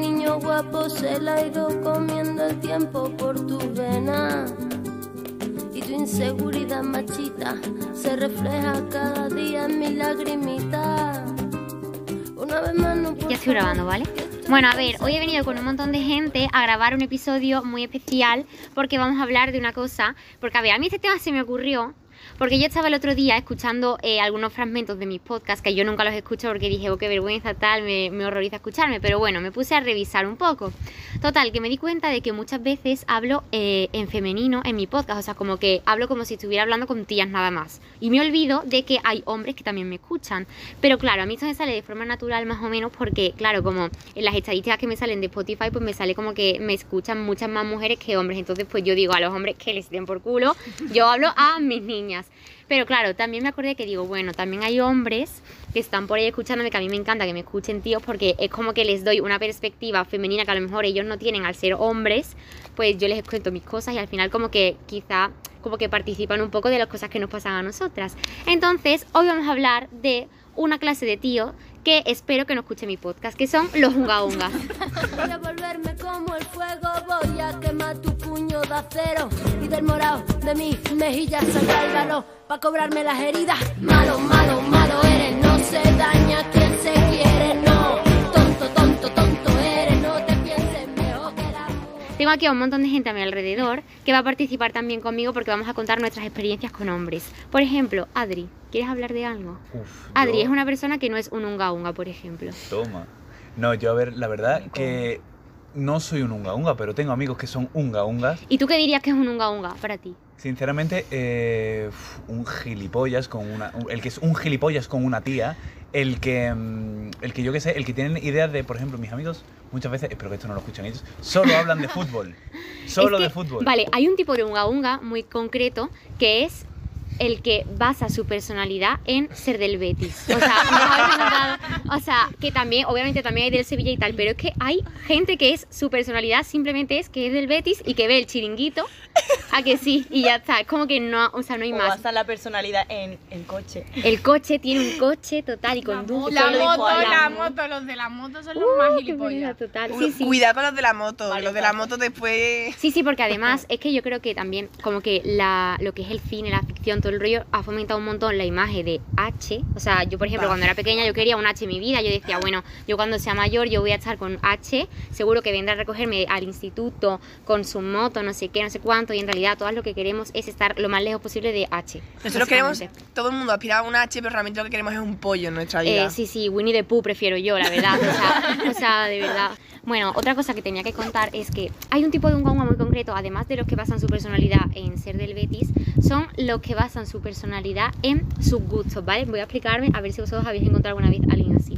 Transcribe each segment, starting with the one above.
niño guapo se la ha ido comiendo el tiempo por tu vena. Y tu inseguridad machita se refleja cada día en mi lagrimita. Una vez más no puedo Ya estoy grabando, ¿vale? Bueno, a ver, hoy he venido con un montón de gente a grabar un episodio muy especial porque vamos a hablar de una cosa. Porque, a ver, a mí este tema se me ocurrió porque yo estaba el otro día escuchando eh, algunos fragmentos de mis podcasts que yo nunca los escucho porque dije, oh, qué vergüenza tal, me, horroriza escucharme. Pero bueno, me puse a revisar un poco. Total, que me di cuenta de que muchas veces hablo eh, en femenino en mi podcast. O sea, como que hablo como si estuviera hablando con tías nada más. Y me olvido de que hay hombres que también me escuchan. Pero claro, a mí esto me sale de forma natural más o menos porque, claro, como en las estadísticas que me salen de Spotify, pues me sale como que me escuchan muchas más mujeres que hombres. Entonces, pues yo digo a los hombres que les den por culo. Yo hablo a mis niñas. Pero claro, también me acordé que digo, bueno, también hay hombres que están por ahí escuchándome, que a mí me encanta que me escuchen tíos, porque es como que les doy una perspectiva femenina que a lo mejor ellos no tienen al ser hombres, pues yo les cuento mis cosas y al final como que quizá como que participan un poco de las cosas que nos pasan a nosotras. Entonces, hoy vamos a hablar de una clase de tíos que espero que no escuche mi podcast, que son los unga unga. Voy a volverme como el fuego, voy a quemar tu puño de acero y del morado de mi mejilla sacar el valor para cobrarme las heridas. Malo, malo, malo eres, no se daña quien se quiere, no. Tengo aquí a un montón de gente a mi alrededor que va a participar también conmigo porque vamos a contar nuestras experiencias con hombres. Por ejemplo, Adri, ¿quieres hablar de algo? Uf, Adri yo- es una persona que no es un unga unga, por ejemplo. Toma. No, yo a ver, la verdad que no soy un unga unga, pero tengo amigos que son unga ungas. ¿Y tú qué dirías que es un unga unga para ti? Sinceramente, eh, un gilipollas con una... un- El que es un gilipollas con una tía, el que... mm, El que yo qué sé, el que tienen ideas de, por ejemplo, mis amigos, muchas veces, espero que esto no lo escuchen ellos, solo hablan de fútbol. Solo Es que, de fútbol. Vale, hay un tipo de unga unga muy concreto que es el que basa su personalidad en ser del Betis. O sea, o sea, que también, obviamente también hay del Sevilla y tal, pero es que hay gente que es su personalidad simplemente es que es del Betis y que ve el chiringuito, a que sí, y ya está. Es como que no, o sea, no hay O más. basa la personalidad en el coche. El coche tiene un coche total y conduce. La dijo moto, la moto, los de la moto son los Uh, más gilipollas. total. Sí, sí. Cuidado con los de la moto. Vale, los de la moto después. Sí, sí, porque además es que yo creo que también como que la, lo que es el cine, la ficción, todo el rollo ha fomentado un montón la imagen de H. O sea, yo por ejemplo cuando era pequeña yo quería un H en mi vida. Yo decía, bueno, yo cuando sea mayor yo voy a estar con H. Seguro que vendrá a recogerme al instituto con su moto, no sé qué, no sé cuánto. Y en realidad todas lo que queremos es estar lo más lejos posible de H. Nosotros queremos. Todo el mundo aspira a una H, pero realmente lo que queremos es un pollo en nuestra vida. Eh, sí, sí, Winnie the Pooh prefiero yo, la verdad. O sea, o sea, de verdad. Bueno, otra cosa que tenía que contar es que hay un tipo de unga muy concreto, además de los que basan su personalidad en ser del Betis, son los que basan su personalidad en sus gustos, ¿vale? Voy a explicarme a ver si vosotros habéis encontrado alguna vez a alguien así.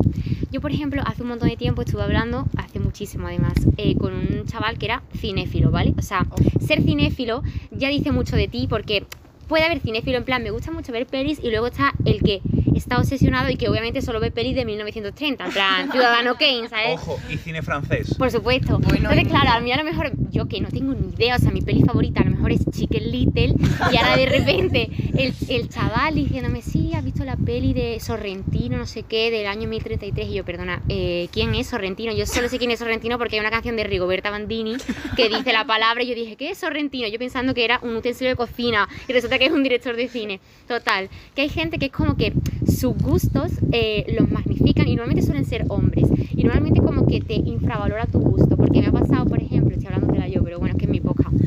Yo, por ejemplo, hace un montón de tiempo estuve hablando, hace muchísimo además, eh, con un chaval que era cinéfilo, ¿vale? O sea, ser cinéfilo ya dice mucho de ti porque puede haber cinéfilo en plan, me gusta mucho ver pelis y luego está el que está obsesionado y que obviamente solo ve pelis de 1930, en plan, Ciudadano Kane, ¿sabes? Ojo, y cine francés. Por supuesto. Bueno, Entonces, claro, a mí a lo mejor, yo que no tengo ni idea, o sea, mi peli favorita a lo mejor es Chicken Little, y ahora de repente el, el chaval diciéndome, sí, has visto la peli de Sorrentino, no sé qué, del año 1033, y yo, perdona, eh, ¿quién es Sorrentino? Yo solo sé quién es Sorrentino porque hay una canción de Rigoberta Bandini que dice la palabra, y yo dije, ¿qué es Sorrentino? Yo pensando que era un utensilio de cocina, y resulta que es un director de cine. Total, que hay gente que es como que sus gustos eh, los magnifican, y normalmente suelen ser hombres, y normalmente como que te infravalora tu gusto, porque me ha pasado, por ejemplo, estoy hablando de la yo, pero bueno, es que es mi poca.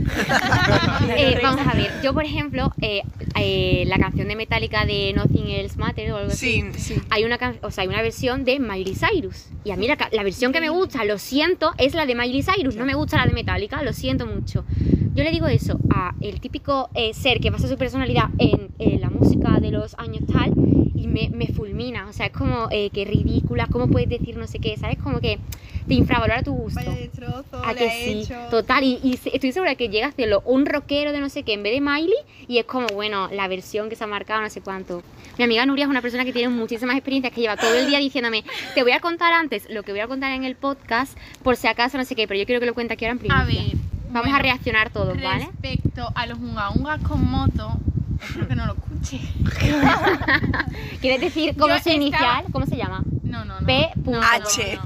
Eh, vamos a ver, yo por ejemplo, eh, eh, la canción de Metallica de Nothing Else Matters o algo así. Sí, sí. Hay una, o sea, hay una versión de Miley Cyrus. Y a mí la, la versión que me gusta, lo siento, es la de Miley Cyrus. No me gusta la de Metallica, lo siento mucho. Yo le digo eso a el típico eh, ser que basa su personalidad en la música de los años tal y me, me fulmina. O sea, es como eh, que ridícula, ¿cómo puedes decir no sé qué? ¿Sabes? Como que te infravalora tu gusto. Vaya destrozo, ¿A que sí? hecho. Total, y, y estoy segura que llega a hacerlo un rockero de no sé qué en vez de Miley y es como, bueno, la versión que se ha marcado, no sé cuánto. Mi amiga Nuria es una persona que tiene muchísimas experiencias, que lleva todo el día diciéndome, te voy a contar antes lo que voy a contar en el podcast, por si acaso, no sé qué, pero yo quiero que lo cuente aquí ahora en primicia. A ver. Vamos bueno, a reaccionar todos, ¿vale? Respecto a los unga ungas con moto, espero que no lo escuche. ¿Quieres decir cómo Yo se estaba- inicial? ¿Cómo se llama? No, no, no. P. punto, H.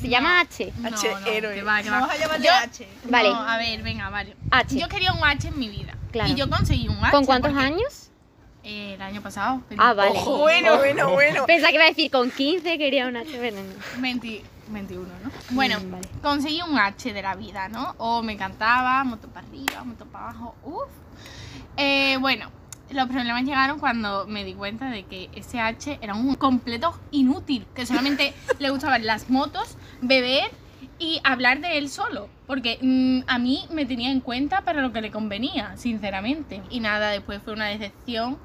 Se llama H. No, H, no, héroe. que va, que va. Vamos a llamarle Yo- H. Vale. No, a ver, venga, vale. H. Yo quería un H en mi vida. Claro. Y yo conseguí un H. ¿Con cuántos porque- años? Eh, el año pasado. Ah, vale. Ojo, bueno, bueno, bueno. Pensaba que iba a decir con 15 quería un H, pero no. 20 21, ¿no? Bueno, Mm, vale. conseguí un H de la vida, ¿no? O me cantaba, moto para arriba, moto para abajo, uff. Eh, bueno, los problemas llegaron cuando me di cuenta de que ese H era un completo inútil, que solamente le gustaban las motos, beber y hablar de él solo, porque mm, a mí me tenía en cuenta para lo que le convenía, sinceramente. Y nada, después fue una decepción.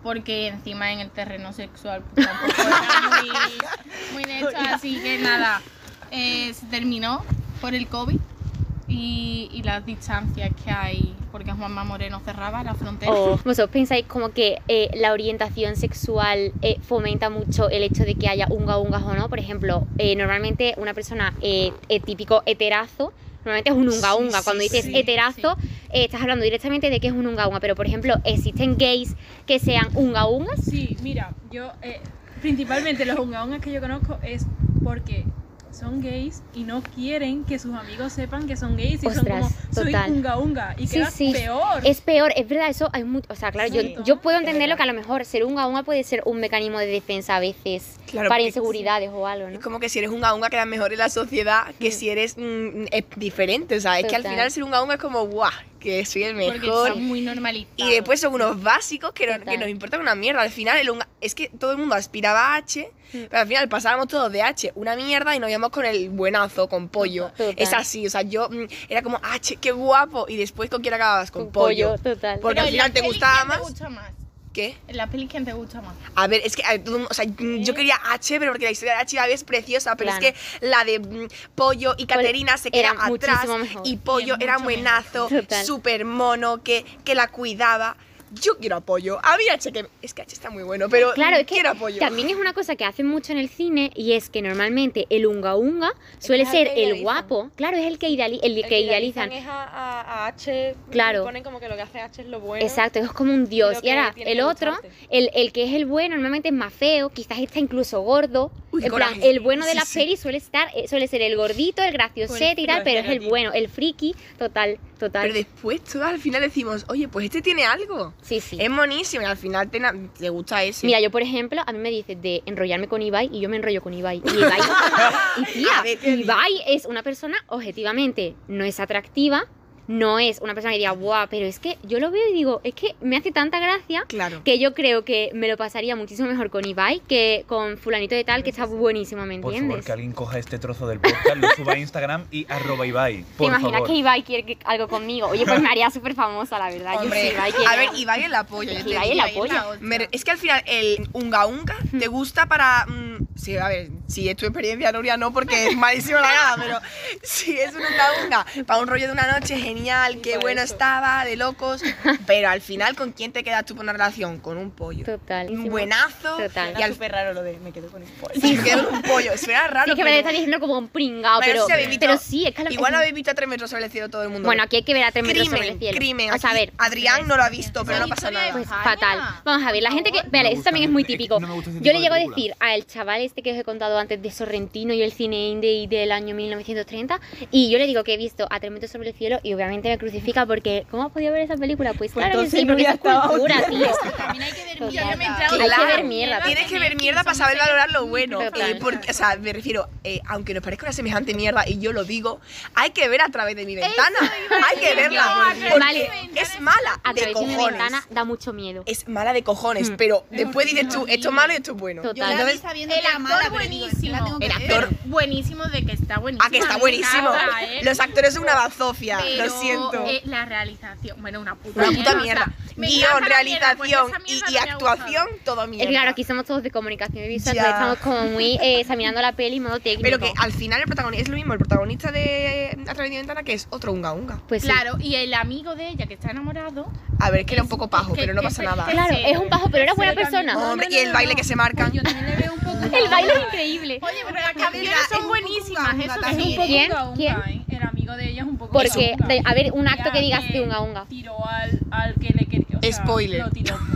Porque encima en el terreno sexual pues, tampoco era muy, muy de hecho, así que nada, eh, se terminó por el COVID y, y las distancias que hay, porque Juanma Moreno cerraba la frontera. O vosotros pensáis como que eh, la orientación sexual eh, fomenta mucho el hecho de que haya unga ungas o no. Por ejemplo, eh, normalmente una persona típico heterazo, normalmente es un unga unga. Sí, Cuando dices sí, heterazo, eh, estás hablando directamente de que es un unga unga. Pero por ejemplo, existen gays que sean unga ungas. Sí, mira, yo eh, principalmente los ungaungas que yo conozco es porque son gays y no quieren que sus amigos sepan que son gays y Ostras, son como soy total. unga unga y Sí, queda sí. peor. Es peor, es verdad, eso hay mucho. O sea, claro, Sí, yo, yo puedo entenderlo que a lo mejor ser unga unga puede ser un mecanismo de defensa a veces Claro, para inseguridades o algo, ¿no? Es como que si eres un unga quedas mejor en la sociedad que si eres mm, es diferente. O sea, es que al final ser un unga es como, guau, que soy el porque mejor. está muy normalizado. Y después son unos básicos que, no- que nos importan una mierda. Al final, el es que todo el mundo aspiraba a H, pero al final pasábamos todos de H una mierda y nos íbamos con el buenazo, con pollo. Total. Es así, o sea, yo mm, era como H, qué guapo. Y después, ¿con quién acababas? Con, pollo. total. Porque Pero al final te gustaba ¿quién más. te gusta más? ¿Qué? En la peli, ¿quién te gusta más? A ver, es que a ver, todo el mundo- o sea, mm, yo quería H, pero porque la historia de H es preciosa, pero Claro. es que la de mm, Pollo y Caterina se queda era atrás mejor. y Pollo era mucho buenazo, súper mono, que, que la cuidaba. Yo quiero apoyo. A mí H, que es que H está muy bueno, pero Claro, es que quiero apoyo. también es una cosa que hacen mucho en el cine y es que normalmente el unga unga suele el ser el idealizan. guapo. Claro, es el que, ideali- el El que idealizan. es a, a- a H. Claro. y Ponen como que lo que hace H es lo bueno. Exacto, es como un dios. Y ahora, el otro, el, el que es el bueno, normalmente es más feo, quizás está incluso gordo. Uy, en plan, coraje. el bueno de Sí, la sí. peli suele estar, eh, suele ser el gordito, el graciosete y tal, pero es el bueno, el friki, total, total. Pero después todos al final decimos, oye, pues este tiene algo. Sí, sí. Es monísimo y al final te, te gusta ese. Mira, yo por ejemplo, a mí me dices de enrollarme con Ibai y yo me enrollo con Ibai. Y Ibai, y tía, A ver, ¿qué Ibai es una persona objetivamente no es atractiva, no es una persona que diga, guau, pero es que yo lo veo y digo, es que me hace tanta gracia Claro. que yo creo que me lo pasaría muchísimo mejor con Ibai que con fulanito de tal que está buenísimo, ¿me Por entiendes? favor, que alguien coja este trozo del podcast, lo suba a Instagram y arroba Ibai. ¿Te Por imaginas favor. que Ibai quiere que- algo conmigo? Oye, pues me haría súper famosa, la verdad. Yo Hombre, sí, Ibai quiere- a ver, Ibai el apoyo. yo te Ibai el apoyo. Es que al final el unga unga te gusta para. mm, sí, a ver, si es tu experiencia, Nuria, no, porque es malísimo la gana, pero si es un unga unga para un rollo de una noche, genial, qué bueno eso. estaba, de locos. Pero al final, ¿con quién te quedas tú por una relación? Con un pollo. Total. Un buenazo. Total. Y al súper raro lo de me quedo con el pollo. Sí, me quedo con un pollo. Suena raro. Sí, es que me lo pero- están diciendo como un pringao, pero, sí habéis visto- pero sí, es que lo- Igual es- habéis visto a tres metros sobre el cielo todo el mundo. Bueno, aquí hay que ver a tres metros sobre el crimen, cielo. crimen. O sea, a ver, Adrián no lo ha visto, pero no pasa nada. pues fatal. Vamos a ver, la gente que. Vale, eso también es muy típico. Yo le llego a decir al chaval este que os he contado antes de Sorrentino y el cine indie del año 1930, y yo le digo que he visto a tres metros sobre el cielo y obviamente me crucifica porque ¿cómo has podido ver esa película? Pues, claro que sí, porque es cultura, tío. También hay que ver mierda. Yo me he entrado Hay que ver mierda. Tienes que ver mierda para saber valorar lo bueno. Eh, porque, o sea, me refiero, eh, aunque nos parezca una semejante mierda y yo lo digo, hay que ver a través de mi ventana. Hay que verla. Porque ventana. es mala A de través de mi cojones. ventana da mucho miedo. Es mala de cojones, Mm. pero después dices tú, esto es malo y esto es bueno. Total. Yo la vi Entonces, sabiendo El que era mala, pero digo, buenísimo. El ver. actor- Buenísimo de que está buenísimo. Ah, que está buenísimo. encanta, ¿eh? Los actores son una bazofia, Pero, lo siento. eh, la realización, bueno, una puta Una puta o sea, mierda. Guión, mierda, pues realización y, y actuación, gustado. todo Es mierda. claro, aquí somos todos de comunicación visual, Ya. entonces estamos como muy eh, examinando la peli en modo técnico. Pero que al final el protagonista es lo mismo, el protagonista de A través de ventana que es otro unga unga. Pues sí. Claro, y el amigo de ella que está enamorado. A ver, es que era un poco pajo, que- pero no pasa nada. Claro, es un bajo, pero era buena persona. Hombre, y el baile que se marcan. Yo también le veo un poco. El baile es increíble. Oye, pero las canciones es son buenísimas, unga, eso Es un poco ¿Quién? unga, ¿Quién? ¿eh? El amigo de ella es un poco Porque, unga. de- a ver, un acto Ya que digas de unga unga. Tiró al, al que le quería. o sea, Spoiler. Lo tiró.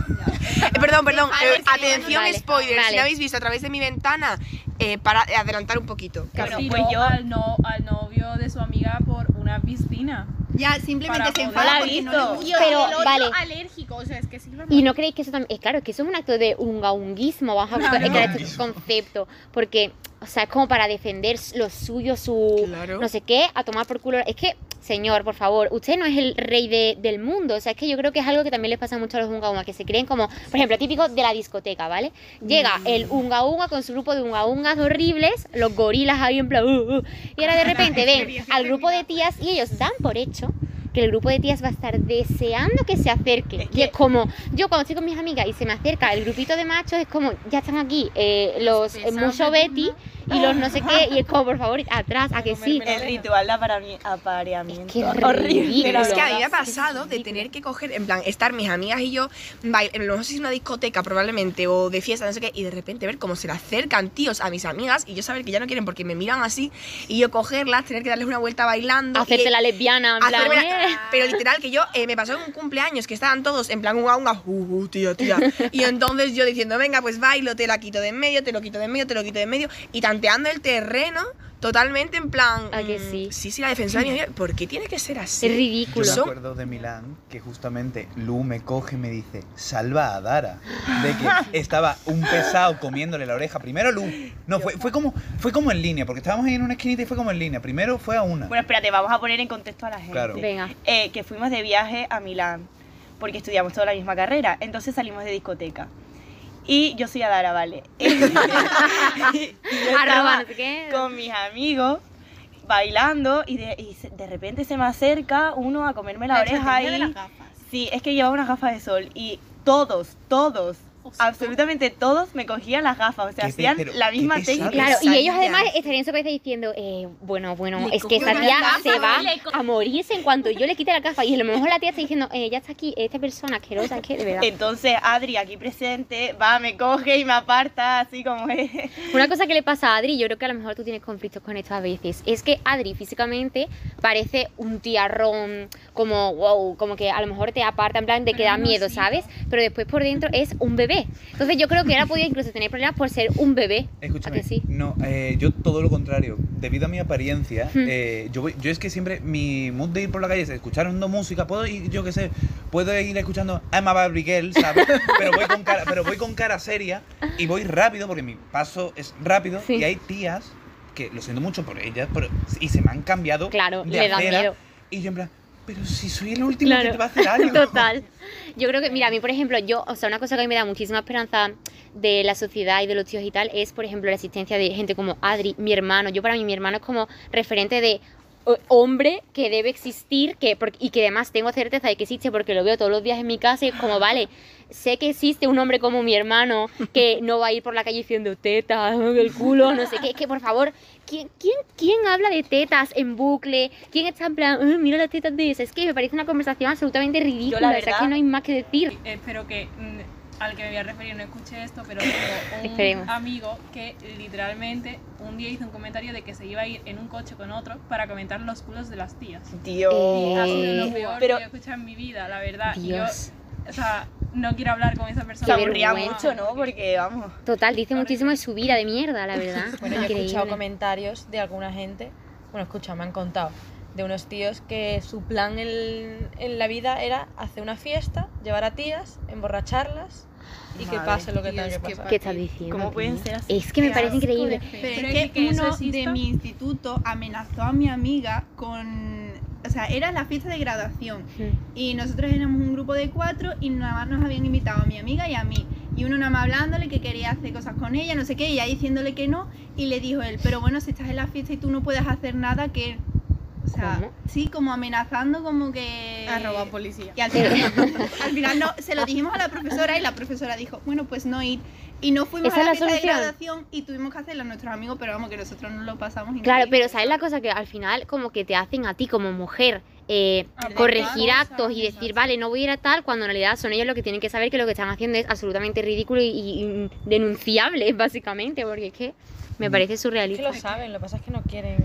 Eh, perdón, perdón, eh, atención, vale, spoiler. Si vale. no habéis visto a través de mi ventana, eh, para adelantar un poquito. Bueno, pues tiró yo- al, no, al novio de su amiga por una piscina. Ya, simplemente se enfada la porque no visto. le gusta. Tío, Pero, y el otro vale. alérgico, o sea, es que sirve Y no creéis que eso también, es claro, que eso es un acto de ungaunguismo, vamos a buscar Claro. este concepto, porque, o sea, es como para defender lo suyo, su Claro. no sé qué, a tomar por culo. Es que, señor, por favor, usted no es el rey de- del mundo, o sea, es que yo creo que es algo que también les pasa mucho a los ungaungas, que se creen como, por ejemplo, típico de la discoteca, ¿vale? Llega el ungaunga con su grupo de ungaungas horribles, los gorilas ahí en plan, "Uh, uh", y ahora de repente ven al grupo de tías y ellos dan por hecho que el grupo de tías va a estar deseando que se acerque. Es Y es que- como, yo cuando estoy con mis amigas y se me acerca el grupito de machos, es como, ya están aquí eh, los eh, mucho Betty y los no sé qué, y es como, por favor, atrás, a que sí. El ritual de aparami- apareamiento. Es que es horrible. Pero es que a mí me ha pasado de tener que coger, en plan, estar mis amigas y yo, bail- en- no sé si es una discoteca probablemente, o de fiesta, no sé qué, y de repente ver cómo se le acercan tíos a mis amigas y yo saber que ya no quieren porque me miran así, y yo cogerlas, tener que darles una vuelta bailando. y- Hacerte la lesbiana, en plan, la- eh. Pero literal, que yo eh, me pasó en un cumpleaños que estaban todos en plan unga unga, uh, uh, tía, tía. Y entonces yo diciendo, venga, pues bailo, te la quito de en medio, te lo quito de en medio, te lo quito de en medio, y tanteando el terreno totalmente en plan. ¿A que mm, sí? Sí, sí, la defensora de ¿por qué tiene que ser así? Es Yo ridículo. me Son- acuerdo de Milán que justamente Lu me coge y me dice, salva a Dara. De que estaba un pesado comiéndole la oreja. Primero Lu. No, fue, fue, como, fue como en línea, porque estábamos ahí en una esquinita y fue como en línea. Primero fue a una. Bueno, espérate, vamos a poner en contexto a la gente. Claro. Venga. Eh, que fuimos de viaje a Milán, porque estudiamos toda la misma carrera. Entonces salimos de discoteca. Y yo soy Adara, ¿vale? Y Arroba, qué. con mis amigos bailando y de, y de repente se me acerca uno a comerme la, oreja gafas. Sí, es que llevaba unas gafas de sol y todos, todos, absolutamente todos me cogían las gafas, o sea, hacían pero la misma técnica. Claro, y ellos además estarían en su cabeza diciendo, eh, bueno, bueno, Le es que la tía gafa, se va a morirse en cuanto yo le quite la gafa. Y a lo mejor la tía está diciendo, eh, ya está aquí, esta persona asquerosa, es que de verdad. Entonces Adri, aquí presente, va, me coge y me aparta, así como es. Una cosa que le pasa a Adri, yo creo que a lo mejor tú tienes conflictos con esto a veces, es que Adri físicamente parece un tiarrón, como wow, como que a lo mejor te aparta en plan de que da miedo, ¿sabes? Pero después por dentro es un bebé. Entonces yo creo que ahora podía incluso tener problemas por ser un bebé. ¿A Escúchame, que sí? no, eh, yo todo lo contrario. Debido a mi apariencia, Hmm. eh, yo, voy- yo es que siempre mi mood de ir por la calle es escuchando música. Puedo ir, yo qué sé, puedo ir escuchando I'm a Barbie Girl, ¿sabes? pero, voy con cara, pero voy con cara seria y voy rápido porque mi paso es rápido Sí. y hay tías que lo siento mucho por ellas pero- y se me han cambiado Claro, de le da acera, miedo. y yo en plan, pero si soy el último que te va a hacer algo. Total. Yo creo que, mira, a mí, por ejemplo, yo, o sea, una cosa que a mí me da muchísima esperanza de la sociedad y de los tíos y tal es, por ejemplo, la existencia de gente como Adri, mi hermano. Yo, para mí, mi hermano es como referente de hombre que debe existir que, y que además tengo certeza de que existe porque lo veo todos los días en mi casa y es como, vale, sé que existe un hombre como mi hermano que no va a ir por la calle diciendo tetas, el culo, no sé qué. Es que, por favor, ¿quién, quién, quién habla de tetas en bucle? ¿Quién está en plan, "Ay, mira las tetas de esa? Es que me parece una conversación absolutamente ridícula. o sea, es verdad- que no hay más que decir. Espero que mm, al que me voy a referir no escuche esto, pero tengo un Esperemos. amigo que literalmente un día hizo un comentario de que se iba a ir en un coche con otro para comentar los culos de las tías. Dios. Eh, Ha sido lo peor pero- que he escuchado en mi vida, la verdad. Y Dios. yo, o sea, no quiero hablar con esa Se persona. Aburría vergüenza. mucho, ¿no? Porque, vamos. Total, dice muchísimo de su vida de mierda, la verdad. Bueno, yo he escuchado Increíble. comentarios de alguna gente, bueno, escucha, me han contado, de unos tíos que su plan en, en la vida era hacer una fiesta, llevar a tías, emborracharlas y que pase lo que tenga que pasar. ¿Qué estás diciendo? ¿Cómo pueden ser así? Es que me parece asco increíble. Pero es que, uno de mi instituto amenazó a mi amiga con... O sea, era la fiesta de graduación. Mm. Y nosotros éramos un grupo de cuatro y nada más nos habían invitado a mi amiga y a mí. Y uno nada más hablándole que quería hacer cosas con ella, no sé qué, y ella diciéndole que no. Y le dijo él, pero bueno, si estás en la fiesta y tú no puedes hacer nada, que... O sea, ¿Cómo? sí, como amenazando como que... Arroba policía. Y al final, al final no, se lo dijimos a la profesora y la profesora dijo, bueno, pues no ir. Y no fuimos a la la fiesta de solución. graduación y tuvimos que hacerla a nuestros amigos, pero vamos, que nosotros no lo pasamos Claro, pero ¿sabes la cosa? Que al final como que te hacen a ti como mujer eh, Abordar corregir actos y decir, exacto. vale, no voy a ir a tal, cuando en realidad son ellos los que tienen que saber que lo que están haciendo es absolutamente ridículo y, y denunciable, básicamente, porque es que me parece Es que surrealista. lo saben, lo que pasa es que no quieren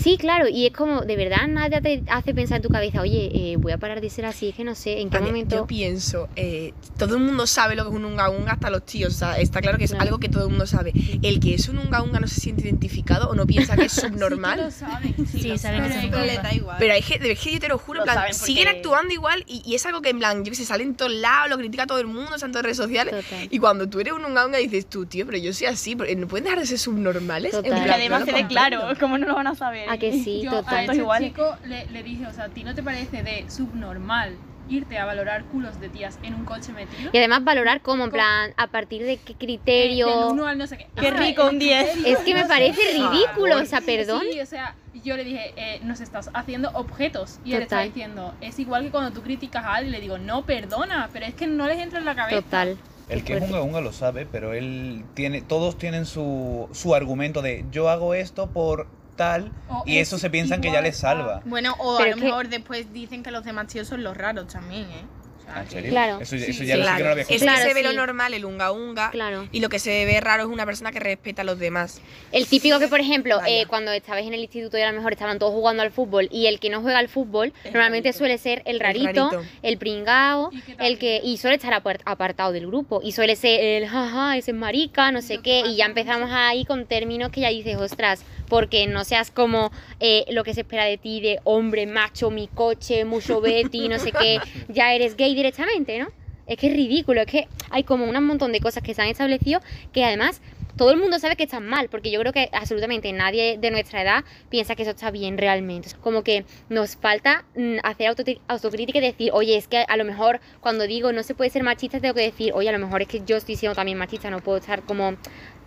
Sí, claro, y es como, de verdad, nadie te hace pensar en tu cabeza, oye, eh, voy a parar de ser así, es que no sé, en qué ver, momento... Yo pienso, eh, todo el mundo sabe lo que es un unga unga, hasta los tíos, o sea, está claro que es Claro. algo que todo el mundo sabe. El que es un unga unga no se siente identificado o no piensa que es Sí que lo subnormal. saben, sí, Sí, lo saben que saben. cosas. da igual. Pero hay gente, es que yo te lo juro, Lo en plan, saben siguen porque- actuando igual y, y es algo que en plan, yo que sé, sale en todos lados, lo critica todo el mundo, están en todas redes sociales. Total. Y cuando tú eres un unga unga dices tú, tío, pero yo soy así, pero no pueden dejar de ser subnormales. En. Y además no se ve claro, ¿cómo no lo van a saber? A que sí, Yo total. a ese igual. chico le, le dije, o sea, ¿a ti no te parece de subnormal irte a valorar culos de tías en un coche metido? Y además valorar cómo, en plan, a partir de qué Eh, criterio... Del uno al no sé qué. Qué Ah, rico, un 10. criterio, Es que me no sé. parece ridículo, o sea, perdón. Sí, o sea, yo le dije, eh, nos estás haciendo objetos. Y él Total. está diciendo, es igual que cuando tú criticas a alguien y le digo, no, perdona, pero es que no les entra en la cabeza. Total. El que es unga unga lo sabe, pero él tiene, todos tienen su, su argumento de yo hago esto por tal O y es eso se piensan que ya les salva. Bueno, o Pero a lo que- mejor después dicen que los demás tíos son los raros también, ¿eh? O sea, ¿En que- serio? Claro. Eso, ya- Sí, eso ya sí, lo sé que no lo Claro, había es que Claro, se ve sí. lo normal, el unga unga. Claro. Y lo que se ve raro es una persona que respeta a los demás. El típico que, por ejemplo, eh, cuando estabais en el instituto y a lo mejor estaban todos jugando al fútbol y el que no juega al fútbol El normalmente rarito. suele ser el El rarito, el pringao, ¿Y qué el que y suele estar apar- apartado del grupo y suele ser el jaja, ese es marica, no sé qué y ya empezamos ahí con términos que ya dices, ostras, porque no seas como eh, lo que se espera de ti de hombre, macho, mi coche, mucho Betty, no sé qué, ya eres gay directamente, ¿no? Es que es ridículo, es que hay como un montón de cosas que se han establecido que además todo el mundo sabe que están mal, porque yo creo que absolutamente nadie de nuestra edad piensa que eso está bien realmente. Como que nos falta mm, hacer autocrítica y decir, oye, es que a lo mejor cuando digo no se puede ser machista, tengo que decir, oye, a lo mejor es que yo estoy siendo también machista, no puedo estar como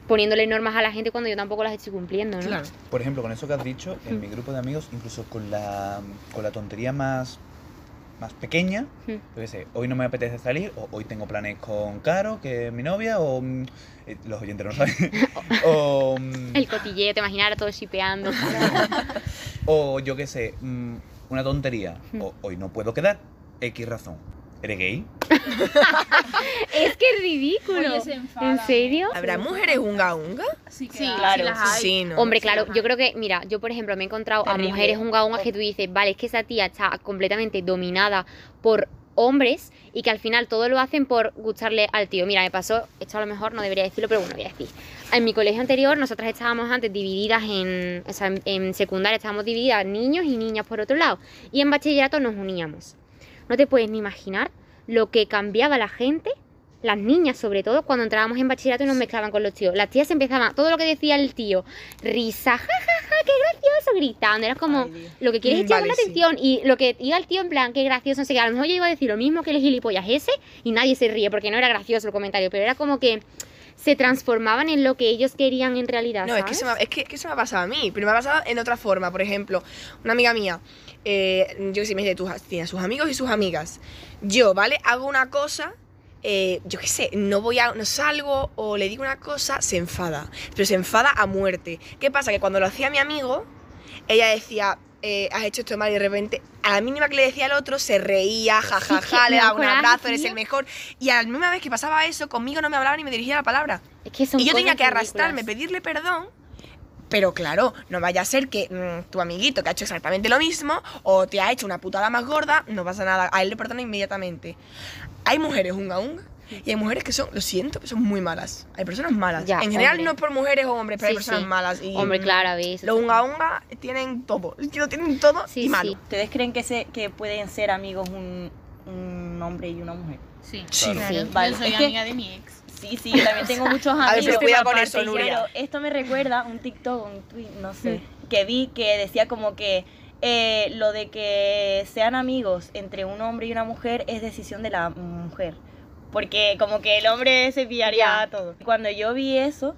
poniéndole normas a la gente cuando yo tampoco las estoy cumpliendo, ¿no? Claro. Por ejemplo, con eso que has dicho, en Mm. mi grupo de amigos, incluso con la, con la tontería más, más pequeña, yo qué sé, hoy no me apetece salir, o hoy tengo planes con Caro, que es mi novia, o mm, eh, los oyentes no lo saben, o, mm, El cotilleo, te imaginas todos shipeando. o yo qué sé, mm, una tontería, o hoy no puedo quedar, X razón. ¿Eres gay? es que es ridículo. Oye, se enfada. ¿En serio? ¿Habrá mujeres unga unga? Sí, que Sí, claro. las hay. Sí, ¿no? Hombre, Sí, claro, yo creo que, mira, yo por ejemplo me he encontrado Terrible. a mujeres unga ungas que tú dices, vale, es que esa tía está completamente dominada por hombres y que al final todo lo hacen por gustarle al tío. Mira, me pasó, esto a lo mejor no debería decirlo, pero bueno, voy a decir. En mi colegio anterior, nosotras estábamos antes divididas en, o sea, en, en secundaria estábamos divididas niños y niñas por otro lado, y en bachillerato nos uníamos. No te puedes ni imaginar lo que cambiaba la gente las niñas sobre todo, cuando entrábamos en bachillerato y nos mezclaban con los tíos. Las tías empezaban, todo lo que decía el tío, risa, jajaja, qué gracioso, gritando. Era como, Ay, lo que quieres es vale, la sí. atención. Y lo que iba el tío en plan, qué gracioso, no sé qué. A lo mejor yo iba a decir lo mismo que el gilipollas ese y nadie se ríe porque no era gracioso el comentario, pero era como que se transformaban en lo que ellos querían en realidad. No, es que, se me, es, que, es que se me ha pasado a mí, pero me ha pasado en otra forma. Por ejemplo, una amiga mía, eh, yo que sé, me dice, sus amigos y sus amigas. Yo, ¿vale? Hago una cosa, eh, yo qué sé, no voy a, no salgo o le digo una cosa, se enfada. Pero se enfada a muerte. ¿Qué pasa? Que cuando lo hacía mi amigo, ella decía, eh, has hecho esto mal y de repente a la mínima que le decía al otro se reía, jajaja, que le me da daba un abrazo, eres el mejor. Y a la misma vez que pasaba eso, conmigo no me hablaba ni me dirigía la palabra. Es que Y yo tenía que arrastrarme, ridículas. pedirle perdón. Pero claro, no vaya a ser que mm, tu amiguito que ha hecho exactamente lo mismo o te ha hecho una putada más gorda, no pasa nada, a él le perdona inmediatamente. Hay mujeres unga unga y hay mujeres que son, lo siento, pero son muy malas. Hay personas malas. Ya, en general hombre. no es por mujeres o hombres, pero hay Sí, personas sí. malas. Y, Hombre, claro, eso Los unga unga tienen todo. Lo tienen todo Sí, y malo. sí. ¿Ustedes creen que, se, que pueden ser amigos un, un hombre y una mujer? Sí. Sí. Sí. Vale, Yo soy es que- amiga de mi ex. Sí, sí, yo también tengo muchos amigos. A ver, pero con Aparte, eso, Nuria. claro, esto me recuerda un TikTok, un tweet, no sé, Mm. que vi que decía como que eh, lo de que sean amigos entre un hombre y una mujer es decisión de la mujer. Porque como que el hombre se pillaría Ya. todo. Cuando yo vi eso,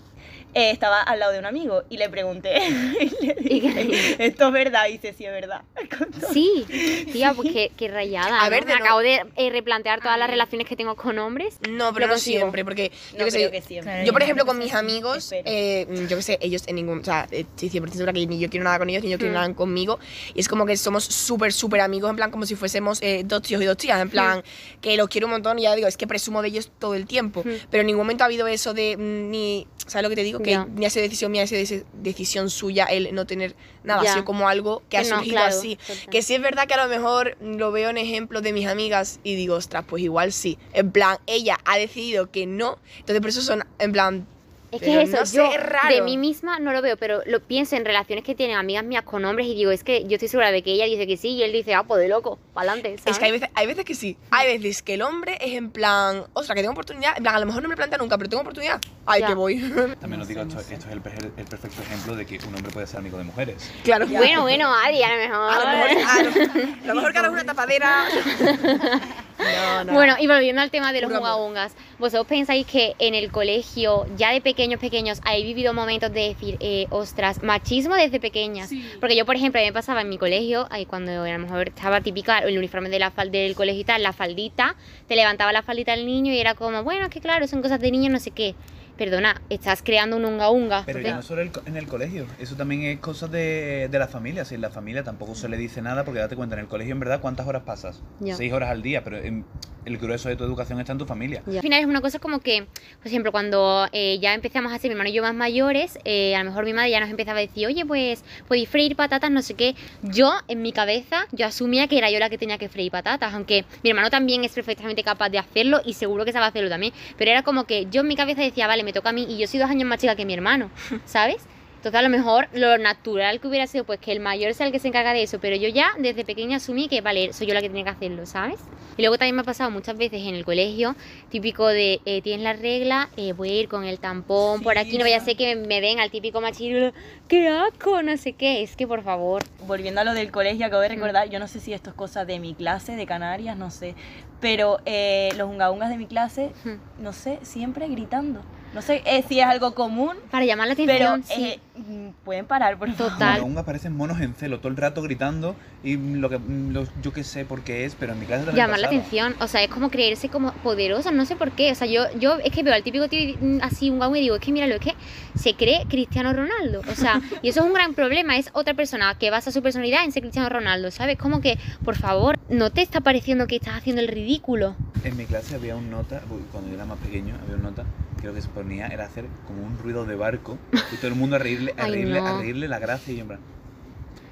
eh, estaba al lado de un amigo y le pregunté, y le ¿Y qué dije, esto es verdad, y dice, sí, es verdad. Sí, tía, pues qué, qué rayada. A ¿no? ver, de Me no- acabo de eh, replantear todas las relaciones que tengo con hombres. No, pero no siempre, porque yo No qué sé, creo que siempre. Claro, Yo, por ejemplo, con mis amigos, eh, yo qué sé, ellos en ningún. O sea, estoy 100% segura que ni yo quiero nada con ellos, ni ellos quieren Mm. nada conmigo. Y es como que somos súper, súper amigos, en plan, como si fuésemos eh, dos tíos y dos tías. En plan, que los quiero un montón y ya digo, es que presumo de ellos todo el tiempo. Mm. Pero en ningún momento ha habido eso de mm, ni ¿sabes lo que te digo? Que ni ha sido decisión mía, ni ha sido deci- decisión suya el no tener nada, Ya. ha sido como algo que ha no, surgido claro, así. Que sí es verdad que a lo mejor lo veo en ejemplos de mis amigas y digo, ostras, pues igual sí. En plan, ella ha decidido que no, entonces por eso son, en plan, Es que Pero es eso, no sé, yo es raro. de mí misma no lo veo, pero lo pienso en relaciones que tienen amigas mías con hombres y digo, es que yo estoy segura de que ella dice que sí y él dice, ah, pues de loco, para adelante, Es que hay veces, hay veces que sí. Hay veces que el hombre es en plan, ostras, que tengo oportunidad. En plan, a lo mejor no me plantea nunca, pero tengo oportunidad. Ay, Ya. que voy. También os digo, esto, esto es el, el perfecto ejemplo de que un hombre puede ser amigo de mujeres. claro. Bueno, bueno, Adi, a lo mejor. A lo mejor, a lo, a lo mejor que ahora es una tapadera. No, no. Bueno, y volviendo al tema de los ungaungas, ¿vosotros pensáis que en el colegio, ya de pequeños, pequeños, habéis vivido momentos de decir, eh, ostras, machismo desde pequeñas? Sí. Porque yo, por ejemplo, a mí me pasaba en mi colegio, ahí cuando a lo mejor estaba típica el uniforme de la fal del colegio y tal, la faldita, te levantaba la faldita al niño y era como, bueno, es que claro, son cosas de niños, no sé qué. Perdona, estás creando un unga unga. Pero ya no solo el en el colegio, eso también es cosa de, de la familia. Si en la familia tampoco se le dice nada, porque date cuenta, en el colegio en verdad, ¿cuántas horas pasas? Ya. Seis horas al día, pero en- el grueso de tu educación está en tu familia. Al final es una cosa como que, por ejemplo, cuando eh, ya empezamos a ser mi hermano y yo más mayores, eh, a lo mejor mi madre ya nos empezaba a decir, oye, pues podéis freír patatas, no sé qué. Yo, en mi cabeza, yo asumía que era yo la que tenía que freír patatas, aunque mi hermano también es perfectamente capaz de hacerlo y seguro que sabe hacerlo también. Pero era como que yo en mi cabeza decía, vale, me toca a mí y yo soy dos años más chica que mi hermano, ¿sabes? Entonces a lo mejor lo natural que hubiera sido pues que el mayor sea el que se encarga de eso, pero yo ya desde pequeña asumí que vale, soy yo la que tenía que hacerlo, ¿sabes? Y luego también me ha pasado muchas veces en el colegio, típico de eh, tienes la regla, eh, voy a ir con el tampón por aquí, no vaya a ser que me den al típico machirlo, qué asco, no sé qué, es que por favor. volviendo a lo del colegio, acabo de recordar, yo no sé si esto es cosa de mi clase, de Canarias, no sé, pero eh, los ungaungas de mi clase, Hmm. no sé, siempre gritando. No sé eh, si es algo común, Para llamar la pero atención, sí. eh, pueden parar, por favor. Total. Los ungas parecen monos en celo, todo el rato gritando y lo que mm, lo- yo qué sé por qué es, pero en mi clase también llamar la pasaba. atención, o sea, es como creerse como poderosa, no sé por qué, o sea, yo, yo es que veo al típico tío mm, así un guau y digo, es que míralo, es que se cree Cristiano Ronaldo, o sea, y eso es un gran problema, es otra persona que basa su personalidad en ser Cristiano Ronaldo, ¿sabes? Como que, por favor, no te está pareciendo que estás haciendo el ridículo. En mi clase había un nota, cuando yo era más pequeño, había un nota lo que se ponía era hacer como un ruido de barco y todo el mundo a reírle, a Ay, reírle, no. a reírle la gracia y en plan,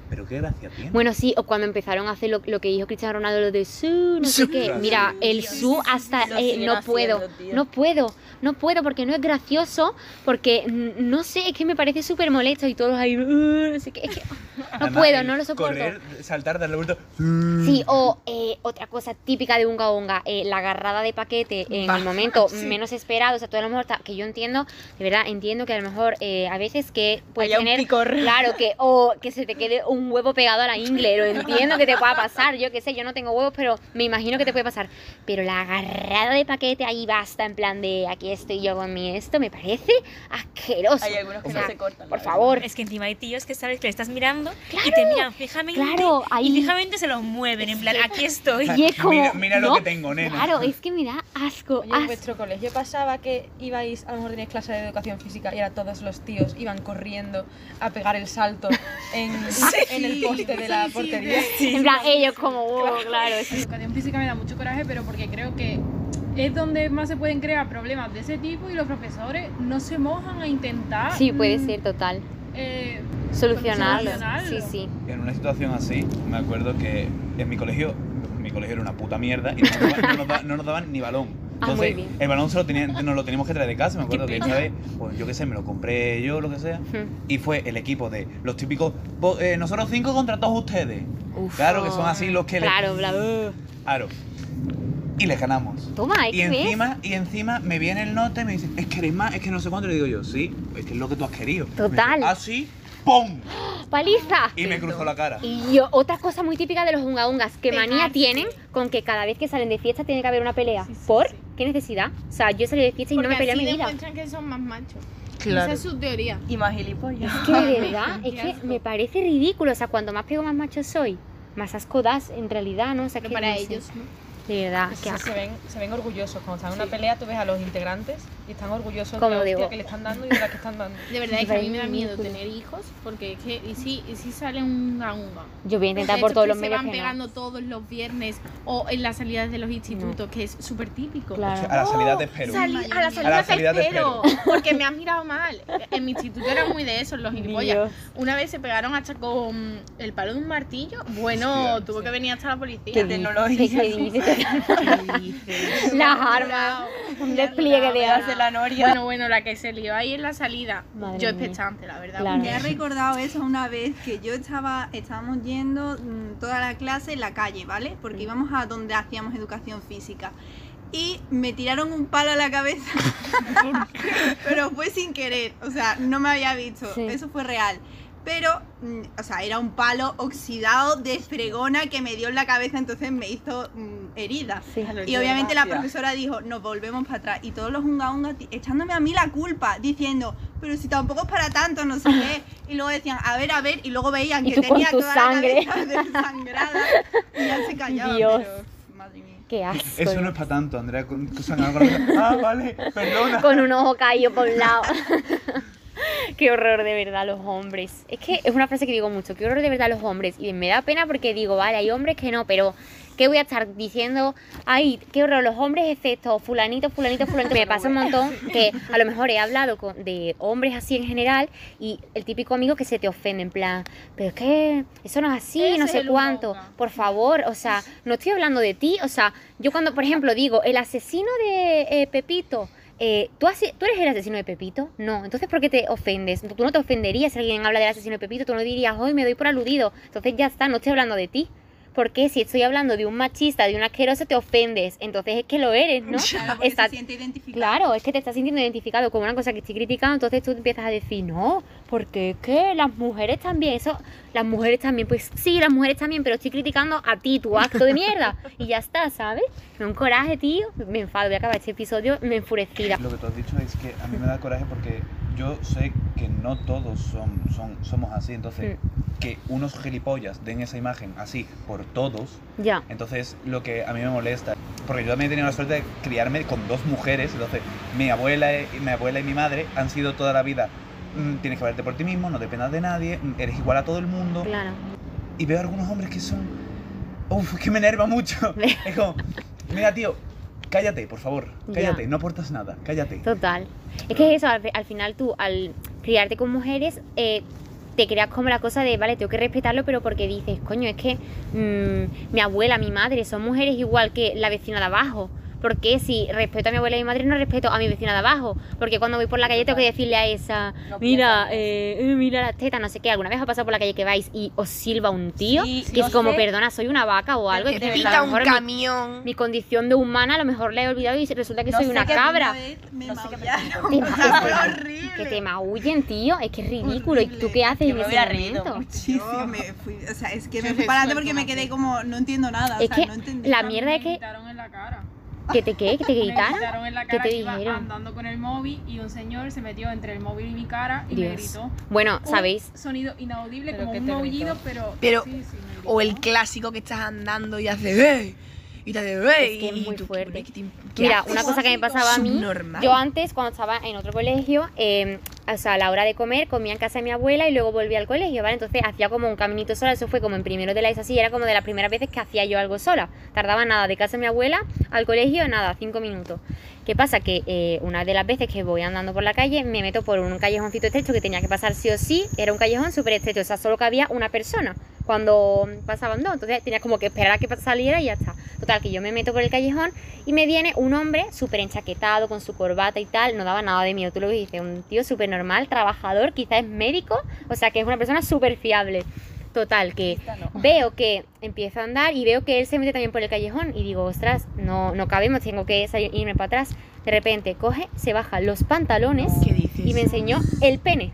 pero qué gracia tiene. Bueno, sí, o cuando empezaron a hacer lo, lo que dijo Cristiano Ronaldo, lo de su, no sé qué. Mira, el su hasta eh, no puedo, no puedo, no puedo porque no es gracioso, porque no sé, es que me parece súper molesto y todos ahí, "Uh", no sé qué, es que no Además, puedo, no lo soporto. Correr, saltar, darle vuelta. Sí, o eh, otra cosa típica de Unga Unga, eh, la agarrada de paquete en Bah, el momento sí. menos esperado. O sea, todo a lo mejor, que yo entiendo, de verdad, entiendo que a lo mejor eh, a veces que puedes Haya un tener. picor. Claro, que, o que se te quede un huevo pegado a la ingle, lo entiendo que te pueda pasar. Yo qué sé, yo no tengo huevos, pero me imagino que te puede pasar. Pero la agarrada de paquete ahí basta, en plan de aquí estoy yo con mi esto, me parece asqueroso. Hay algunos que O no sea, se cortan. Por favor. Es que encima hay tíos que sabes que le estás mirando y te miran fijamente Claro, ahí- y fijamente se los mueven, en plan, aquí estoy. Y es como, Mira- mira lo ¿no? que tengo, nena. Claro, es que me da asco. Oye, en asco. vuestro colegio pasaba que ibais, a lo mejor teníais clase de educación física y ahora todos los tíos iban corriendo a pegar el salto en, en el poste de la portería. En plan, ellos como, wow, claro. sí. Educación física me da mucho coraje, pero porque creo que es donde más se pueden crear problemas de ese tipo y los profesores no se mojan a intentar Sí, puede mm, ser total. eh, Solucionarlo. Solucionarlo. Sí, sí. En una situación así, me acuerdo que en mi colegio, mi colegio era una puta mierda y no nos daban, no nos da- no nos daban ni balón. Ah, Entonces, muy bien. el balón se lo tenía- nos lo teníamos que traer de casa. Me acuerdo que esta vez, pues yo qué sé, me lo compré yo, lo que sea. Y fue el equipo de los típicos, "Vo- eh, nosotros cinco contra todos ustedes. Claro, que son así los que le- Claro, bla, bla. Claro. Y les ganamos. Toma, Y encima, y encima me viene el nota y me dice, es que eres más, es que no sé cuánto. Y le digo yo, sí, es que es lo que tú has querido. Total. Así, ¡pum! ¡Paliza! Y me cruzó la cara. Y yo, otra cosa muy típica de los unga ungas, que manía tienen con que cada vez que salen de fiesta tiene que haber una pelea. ¿Por? ¿Qué necesidad? O sea, yo salí de fiesta y Porque no me peleo en así mi vida. demuestran que son más machos. Claro. Esa es su teoría. Y más gilipollas. Que de verdad, es que me parece ridículo. O sea, cuanto más pego, más macho soy. Más asco das, en realidad, ¿no? O sea, que para no sé. ellos, ¿no? De verdad, sí, se, ven, se ven orgullosos. Cuando están en una pelea, tú ves a los integrantes y están orgullosos Como de la digo. que le están dando y de la que están dando. De verdad es que a mí me da miedo tener hijos porque es que y si, y si sale un unga Yo voy a intentar De por todos los se medios van que no. pegando todos los viernes o en las salidas de los institutos, que es súper típico. Claro. A la salida Oh, espero. sali- a la A salida, la salida te espero, porque me has mirado mal. En mi instituto era muy de esos, los gilipollas. Dios. Una vez se pegaron hasta con el palo de un martillo. Bueno, Hostia. tuvo que venir hasta la policía. ¿Qué Las armas. Un despliegue de armas. de la noria. Bueno, bueno, la que se lió ahí en la salida. Madre yo expectante, la verdad. Claro. Me ha recordado eso una vez que yo estaba, estábamos yendo mm, toda la clase en la calle, ¿vale? Porque íbamos a donde hacíamos educación física. Y me tiraron un palo a la cabeza. Pero fue sin querer, o sea, no me había visto. Sí. Eso fue real. Pero, mm, o sea, era un palo oxidado de fregona que me dio en la cabeza, entonces me hizo mm, herida. Sí. Y obviamente la profesora dijo, nos volvemos para atrás. Y todos los unga unga echándome a mí la culpa, diciendo, pero si tampoco es para tanto, no sé qué. Y luego decían, a ver, a ver, y luego veían Y que tenía toda sangre. la cabeza desangrada. Y ya se callaban, Dios. pero madre mía. Qué asco. Eso no es para tanto, Andrea. con- con- con- Ah, vale, perdona. Con un ojo caído por un lado. Qué horror de verdad los hombres. Es que es una frase que digo mucho, qué horror de verdad los hombres. Y me da pena porque digo, vale, hay hombres que no, pero ¿qué voy a estar diciendo? Ay, qué horror, los hombres excepto fulanito, fulanito, fulanito. Me pasa un montón que a lo mejor he hablado con, de hombres así en general y el típico amigo que se te ofende en plan, pero es que eso no es así, Ese no sé cuánto. unga. Por favor, o sea, no estoy hablando de ti, o sea, yo cuando, por ejemplo, digo, el asesino de eh, Pepito, eh, ¿tú, hace- ¿tú eres el asesino de Pepito? No, entonces ¿por qué te ofendes? Tú no te ofenderías si alguien habla del asesino de Pepito, tú no dirías, hoy me doy por aludido, entonces ya está, no estoy hablando de ti. Porque si estoy hablando de un machista, de un asqueroso, te ofendes. Entonces es que lo eres, ¿no? Claro, porque Está- se siente identificado. Claro, es que te estás sintiendo identificado con una cosa que estoy criticando, entonces tú empiezas a decir, no, porque es que las mujeres también, eso, las mujeres también, pues sí, las mujeres también, pero estoy criticando a ti, tu acto de mierda, y ya está, ¿sabes? Me da un coraje, tío, me enfado, voy a acabar este episodio, me enfurecida. Lo que tú has dicho es que a mí me da coraje porque yo sé que no todos son, son, somos así. Entonces, que unos gilipollas den esa imagen así por todos, Ya, entonces lo que a mí me molesta. Porque yo también he tenido la suerte de criarme con dos mujeres. Entonces, mi abuela y, mi abuela y mi madre han sido toda la vida. mm, tienes que valerte por ti mismo, no dependas de nadie, mm, eres igual a todo el mundo. claro. Y veo algunos hombres que son. Uf, que me enerva mucho. Es como, mira, tío, cállate, por favor. Cállate, no aportas nada, cállate. Total. Es que es eso, al, al final tú, al criarte con mujeres, eh, te creas como la cosa de, vale, tengo que respetarlo, pero porque dices, coño, es que mm, mi abuela, mi madre son mujeres igual que la vecina de abajo. Porque si respeto a mi abuela y mi madre, no respeto a mi vecina de abajo. Porque cuando voy por la calle tengo que decirle a esa, No mira, eh, eh, mira las tetas, no sé qué. ¿Alguna vez ha pasado por la calle que vais y os silba un tío? Sí, que es como, sé. perdona, soy una vaca o algo. que y te pita un mi- camión. mi condición de humana a lo mejor la he olvidado y resulta que No soy sé una cabra. Me No sé qué horrible. Que te maullen, tío. Es que es ridículo. ¿Y tú qué haces Yo en me ese hubiera reído momento? Yo me fui, o sea, es que me fui para adelante porque me quedé como, no entiendo nada, Es o sea, que no la mierda es que... gritaron en la cara. ¿Que te qué? ¿Que te Me gritaron? en la ¿Qué cara te que iba dijeron? andando con el móvil y un señor se metió entre el móvil y mi cara y me Dios. gritó. Bueno, Un ¿sabéis? sonido inaudible, ¿Pero como qué un te maullido, pero. Pero- sí, sí, me. O el clásico que estás andando y hace ¡eh! Y te hace. Es que es y muy tú, fuerte. ¿qué te- qué Mira, haces? una cosa que me pasaba a mí, yo antes cuando estaba en otro colegio, eh, o sea, a la hora de comer comía en casa de mi abuela y luego volvía al colegio, ¿vale? Entonces hacía como un caminito sola, eso fue como en primero de la ESO, así, era como de las primeras veces que hacía yo algo sola. Tardaba nada, de casa de mi abuela al colegio, nada, cinco minutos. ¿Qué pasa? Que eh, una de las veces que voy andando por la calle me meto por un callejoncito estrecho que tenía que pasar sí o sí, era un callejón súper estrecho, o sea, solo cabía una persona cuando pasaban dos, entonces tenías como que esperar a que saliera y ya está. Total, que yo me meto por el callejón y me viene un hombre súper enchaquetado, con su corbata y tal, no daba nada de miedo, tú lo dices, un tío súper normal, trabajador, quizás es médico, o sea que es una persona súper fiable. Total, que no. veo que empieza a andar y veo que él se mete también por el callejón y digo, ostras, no, no cabemos, tengo que salir- irme para atrás. De repente coge, se baja los pantalones y me enseñó el pene.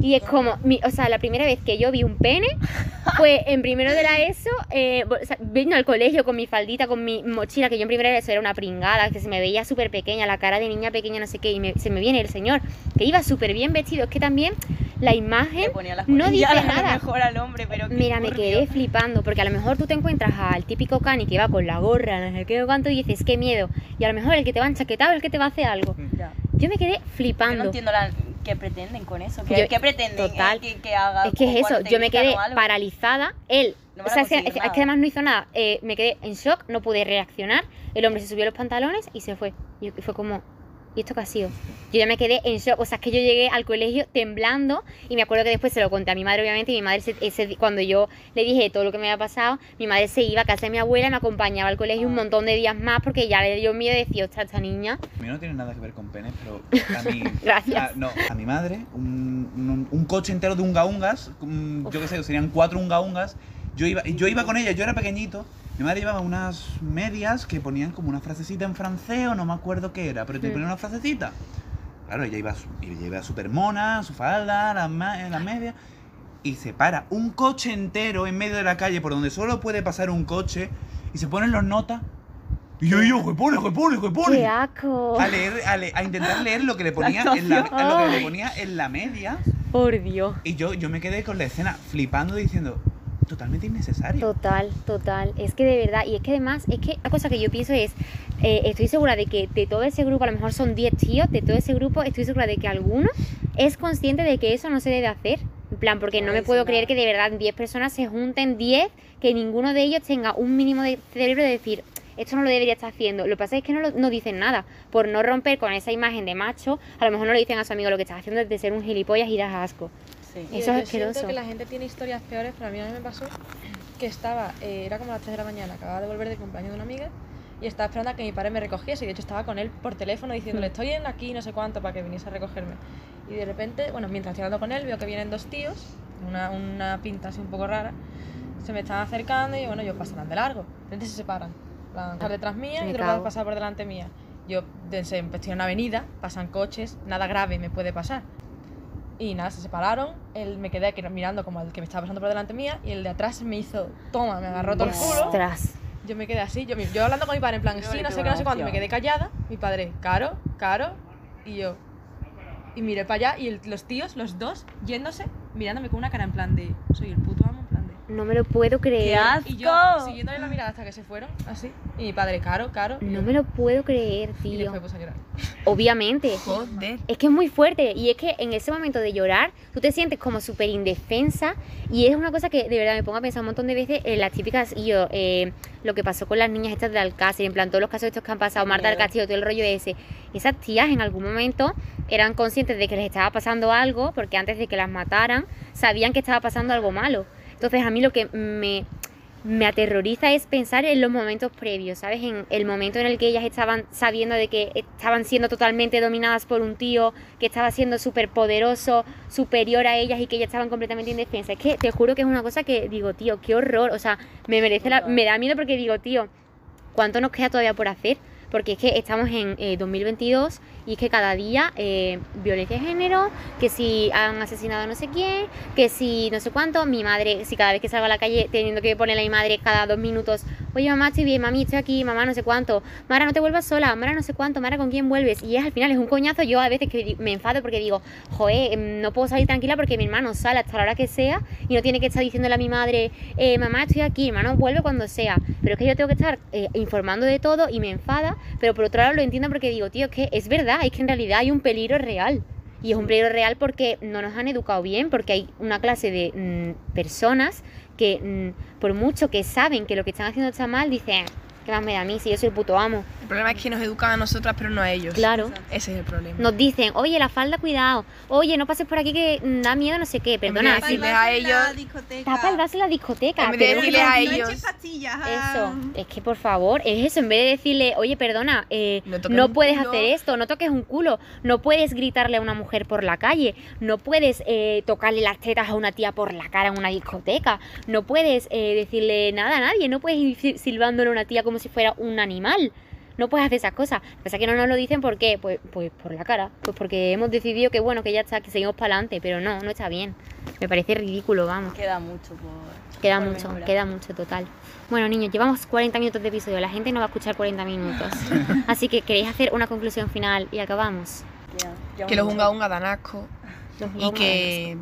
Y es como, mi- o sea, la primera vez que yo vi un pene fue en primero de la ESO, eh, o sea, vino al colegio con mi faldita, con mi mochila, que yo en primero de la ESO era una pringada, que se me veía súper pequeña, la cara de niña pequeña, no sé qué, y me- se me viene el señor, que iba súper bien vestido. Es que también la imagen no dice a lo nada. mejor al hombre, pero qué Mira, me quedé flipando, porque a lo mejor tú te encuentras al típico cani que va con la gorra, no sé qué, cuánto, y dices, qué miedo. Y a lo mejor el que te va enchaquetado es el que te va a hacer algo. Ya. Yo me quedé Yo flipando. no entiendo la, qué pretenden con eso. ¿Qué, Yo- qué pretenden total. eh, que, que haga? Es que es eso, yo me quedé paralizada. Él, No o sea, es, que, es además no hizo nada. Eh, me quedé en shock, no pude reaccionar. El hombre se subió los pantalones y se fue. Y fue como, ¿y esto qué ha sido? Yo ya me quedé en shock. O sea, es que yo llegué al colegio temblando y me acuerdo que después se lo conté a mi madre, obviamente. Y mi madre, se- ese cuando yo le dije todo lo que me había pasado, mi madre se iba a casa de mi abuela y me acompañaba al colegio un montón de días más porque ya le dio miedo y decía, ostras, esta niña. A mí no tiene nada que ver con penes, pero a mí. Gracias. a- no, a mi madre, un, un- un coche entero de unga ungas, mm, yo qué sé, serían cuatro unga ungas. Yo iba, yo iba con ella, yo era pequeñito. Mi madre llevaba unas medias que ponían como una frasecita en francés o no me acuerdo qué era, pero te Mm. ponía una frasecita. Claro, ella iba, ella iba súper mona, su falda, las ma- las medias. Y se para un coche entero en medio de la calle por donde solo puede pasar un coche y se ponen los notas. Y yo, yo, que pone, que pone, que pone ¡Qué asco! a leer, a, le- a intentar leer lo que le ponía en la, lo que le ponía en la media. Por Dios. Y yo, yo me quedé con la escena flipando diciendo, totalmente innecesario. Total, total. Es que de verdad, y es que además, es que la cosa que yo pienso es, eh, estoy segura de que de todo ese grupo, a lo mejor son 10 tíos, de todo ese grupo, estoy segura de que alguno es consciente de que eso no se debe hacer. En plan, porque no No me dice puedo nada. creer que de verdad 10 personas se junten, 10, que ninguno de ellos tenga un mínimo de cerebro de decir, esto no lo debería estar haciendo. Lo que pasa es que no, lo- no dicen nada. Por no romper con esa imagen de macho, a lo mejor no le dicen a su amigo lo que estás haciendo es de ser un gilipollas y das asco. Sí. Eso Y es yo asqueroso. siento que la gente tiene historias peores, pero a mí a mí me pasó que estaba, eh, era como las 3 de la mañana, acababa de volver de cumpleaños de una amiga y estaba esperando a que mi padre me recogiese y de hecho estaba con él por teléfono diciéndole estoy en aquí no sé cuánto para que viniese a recogerme. Y de repente, bueno, mientras estoy hablando con él veo que vienen dos tíos, una, una pinta así un poco rara, se me están acercando y bueno, yo pasarán de largo. De repente se separan, van por detrás mía Me y otro va a pasar por delante mía. Yo estoy en una avenida, pasan coches, nada grave me puede pasar. Y nada, se separaron. Él me quedé aquí mirando como el que me estaba pasando por delante mía. Y el de atrás me hizo, toma, me agarró todo el culo. Ostras. Yo me quedé así, yo, yo hablando con mi padre en plan, sí, no sé qué, no sé cuándo. Me quedé callada. Mi padre, caro, caro. Y yo. Y miré para allá y el- los tíos, los dos, yéndose, mirándome con una cara en plan de, soy el puto amo. No me lo puedo ¡Qué creer. asco! Y yo siguiéndole la mirada hasta que se fueron, así. Y mi padre, caro, caro. y No yo- me lo puedo creer, Y tío. después puse a llorar. Obviamente. Joder. Es que es muy fuerte y es que en ese momento de llorar tú te sientes como súper indefensa y es una cosa que de verdad me pongo a pensar un montón de veces en las típicas y yo eh, lo que pasó con las niñas estas de Alcácer, en plan todos los casos estos que han pasado, Qué Marta del. Castillo, todo el rollo ese, esas tías en algún momento eran conscientes de que les estaba pasando algo porque antes de que las mataran sabían que estaba pasando algo malo. Entonces a mí lo que me, me aterroriza es pensar en los momentos previos, ¿sabes? En el momento en el que ellas estaban sabiendo de que estaban siendo totalmente dominadas por un tío que estaba siendo súper poderoso, superior a ellas y que ellas estaban completamente indefensas. Es que te juro que es una cosa que digo, tío, qué horror. O sea, me merece la, me da miedo porque digo, tío, ¿cuánto nos queda todavía por hacer? Porque es que estamos en eh, 2022 y es que cada día eh, violencia de género, que si han asesinado no sé quién, que si no sé cuánto, mi madre, si cada vez que salgo a la calle teniendo que ponerle a mi madre cada dos minutos, oye mamá estoy bien, mami estoy aquí, mamá no sé cuánto, Mara no te vuelvas sola, Mara no sé cuánto, Mara con quién vuelves, y es al final es un coñazo, yo a veces que me enfado porque digo, joder, em, no puedo salir tranquila porque mi hermano sale hasta la hora que sea y no tiene que estar diciéndole a mi madre, eh, mamá estoy aquí, hermano vuelve cuando sea, pero es que yo tengo que estar eh, informando de todo y me enfada, pero por otro lado lo entiendo porque digo, tío, es que es verdad, es que en realidad hay un peligro real. Y es un peligro real porque no nos han educado bien, porque hay una clase de mm, personas que, mm, por mucho que saben que lo que están haciendo está mal, dicen, ¿qué más me da a mí si yo soy el puto amo? El problema es que nos educan a nosotras, pero no a ellos. Claro. Ese es el problema. Nos dicen, oye, la falda, cuidado. Oye, no pases por aquí que mm, da miedo, no sé qué. Perdona, vez de a ellos- tapa el vaso en la discoteca. En vez de decirles a No ellos. pastillas. Eso, ah. es que por favor, es eso, en vez de decirle, oye, perdona, eh, No puedes culo". hacer esto, no toques un culo, no puedes gritarle a una mujer por la calle, no puedes eh, tocarle las tetas a una tía por la cara en una discoteca, no puedes eh, decirle nada a nadie, no puedes ir sil- silbándole a una tía como si fuera un animal. No puedes hacer esas cosas. Lo que pasa es que no nos lo dicen ¿por qué? Pues, pues por la cara. Pues porque hemos decidido que bueno, que ya está, que seguimos para adelante. Pero no, no está bien. Me parece ridículo, vamos. Queda mucho por. Queda por mucho, mejorar. queda mucho total. Bueno, niños, llevamos 40 minutos de episodio. La gente no va a escuchar 40 minutos. Así que, ¿queréis hacer una conclusión final y acabamos? Que los unga unga dan asco. Los Y que.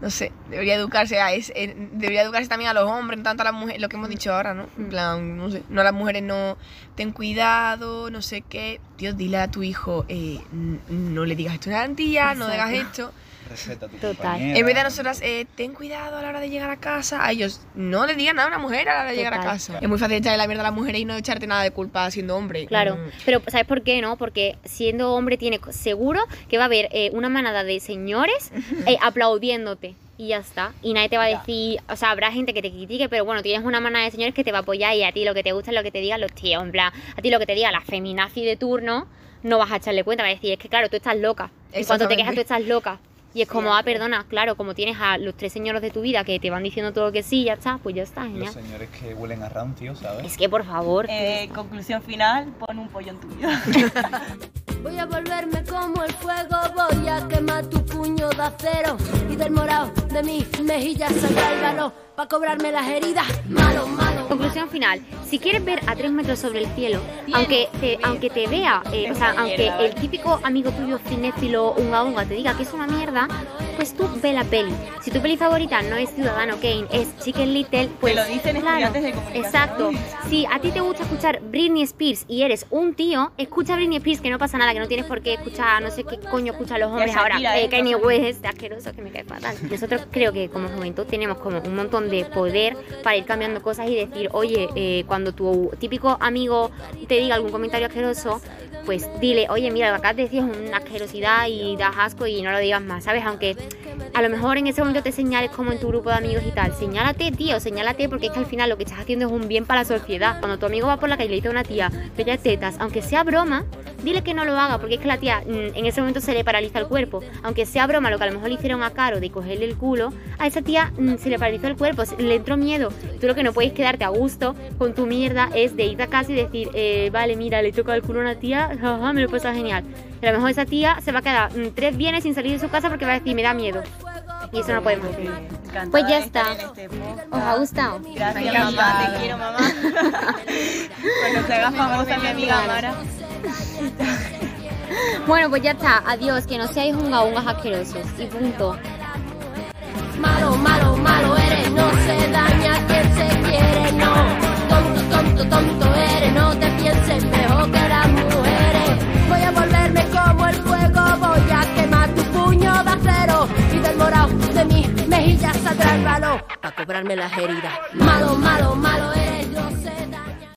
No sé, debería educarse a es- eh, debería educarse también a los hombres, no tanto a las mujeres, lo que hemos dicho ahora, ¿no? En plan, no sé, no a las mujeres no ten cuidado, no sé qué. Tío, dile a tu hijo, eh, no le digas esto a una tía, no digas esto. Respeta a tu Total. compañera. En vez de a nosotras, eh, ten cuidado a la hora de llegar a casa. A ellos, no le digan nada a una mujer a la hora de llegar a casa. Es muy fácil echarle la mierda a las mujeres y no echarte nada de culpa siendo hombre. Claro, Mm. pero ¿sabes por qué no? Porque siendo hombre tiene seguro que va a haber eh, una manada de señores eh, aplaudiéndote y ya está. Y nadie te va a decir, o sea, habrá gente que te critique, pero bueno, tienes una manada de señores que te va a apoyar y a ti lo que te gusta es lo que te digan los tíos. En plan, a ti lo que te diga la feminazi de turno, no vas a echarle cuenta, vas a decir, es que claro, tú estás loca. Y cuando te quejas tú estás loca. Y es como, ah, perdona, claro, como tienes a los tres señores de tu vida que te van diciendo todo que sí, ya está, pues ya está, Los genial. señores que huelen a rancio, ¿sabes? Es que por favor. Eh, conclusión final, pon un pollo en tu vida. Voy a volverme como el fuego, voy a quemar tu puño de acero y del morado de mis mejillas saldrá el valor para cobrarme las heridas. Malo, malo. Conclusión final. Si quieres ver a tres metros sobre el cielo, aunque te, aunque te vea, eh, o sea, aunque el típico amigo tuyo cinéfilo unga unga te diga que es una mierda, pues tú ve la peli. Si tu peli favorita no es Ciudadano Kane, es Chicken Little, pues lo dicen estudiantes de comunicación. Exacto. Si a ti te gusta escuchar Britney Spears y eres un tío, escucha Britney Spears, que no pasa nada, que no tienes por qué escuchar, no sé qué coño escuchan los hombres ahora. Eh. Kanye West, asqueroso, que me cae fatal. Nosotros creo que como juventud tenemos como un montón de poder para ir cambiando cosas y decir, oye, eh, cuando tu típico amigo te diga algún comentario asqueroso, pues dile, oye, mira, lo que acabas de decir es una asquerosidad y das asco y no lo digas más, ¿sabes? Aunque a lo mejor en ese momento te señales como en tu grupo de amigos y tal. Señálate, tío, señálate porque es que al final lo que estás haciendo es un bien para la sociedad. Cuando tu amigo va por la calle y le dice a una tía, bella tetas, aunque sea broma, dile que no lo haga porque es que la tía mm, en ese momento se le paraliza el cuerpo. Aunque sea broma lo que a lo mejor le hicieron a Caro de cogerle el culo, a esa tía mm, se le paralizó el cuerpo, le entró miedo. Tú lo que no puedes quedarte a gusto con tu mierda es de ir a casa y decir, eh, vale, mira, le toca el culo a una tía, me lo pasa genial. Y a lo mejor esa tía se va a quedar mm, tres bienes sin salir de su casa porque va a decir, me da miedo. Y eso no podemos Pues ya está. ¿Os ha gustado? Gracias, mamá. Te quiero, mamá. Cuando se haga famosa mi amiga Mara. Bueno, pues ya está. Adiós, que no seáis unga ungas asquerosos. Y punto. Malo, malo, malo eres, no se daña quien se quiere, no. Tonto, tonto, tonto eres, no te pienses mejor que las ya saldrá el valor para cobrarme las heridas. Malo, malo, malo eres, sé.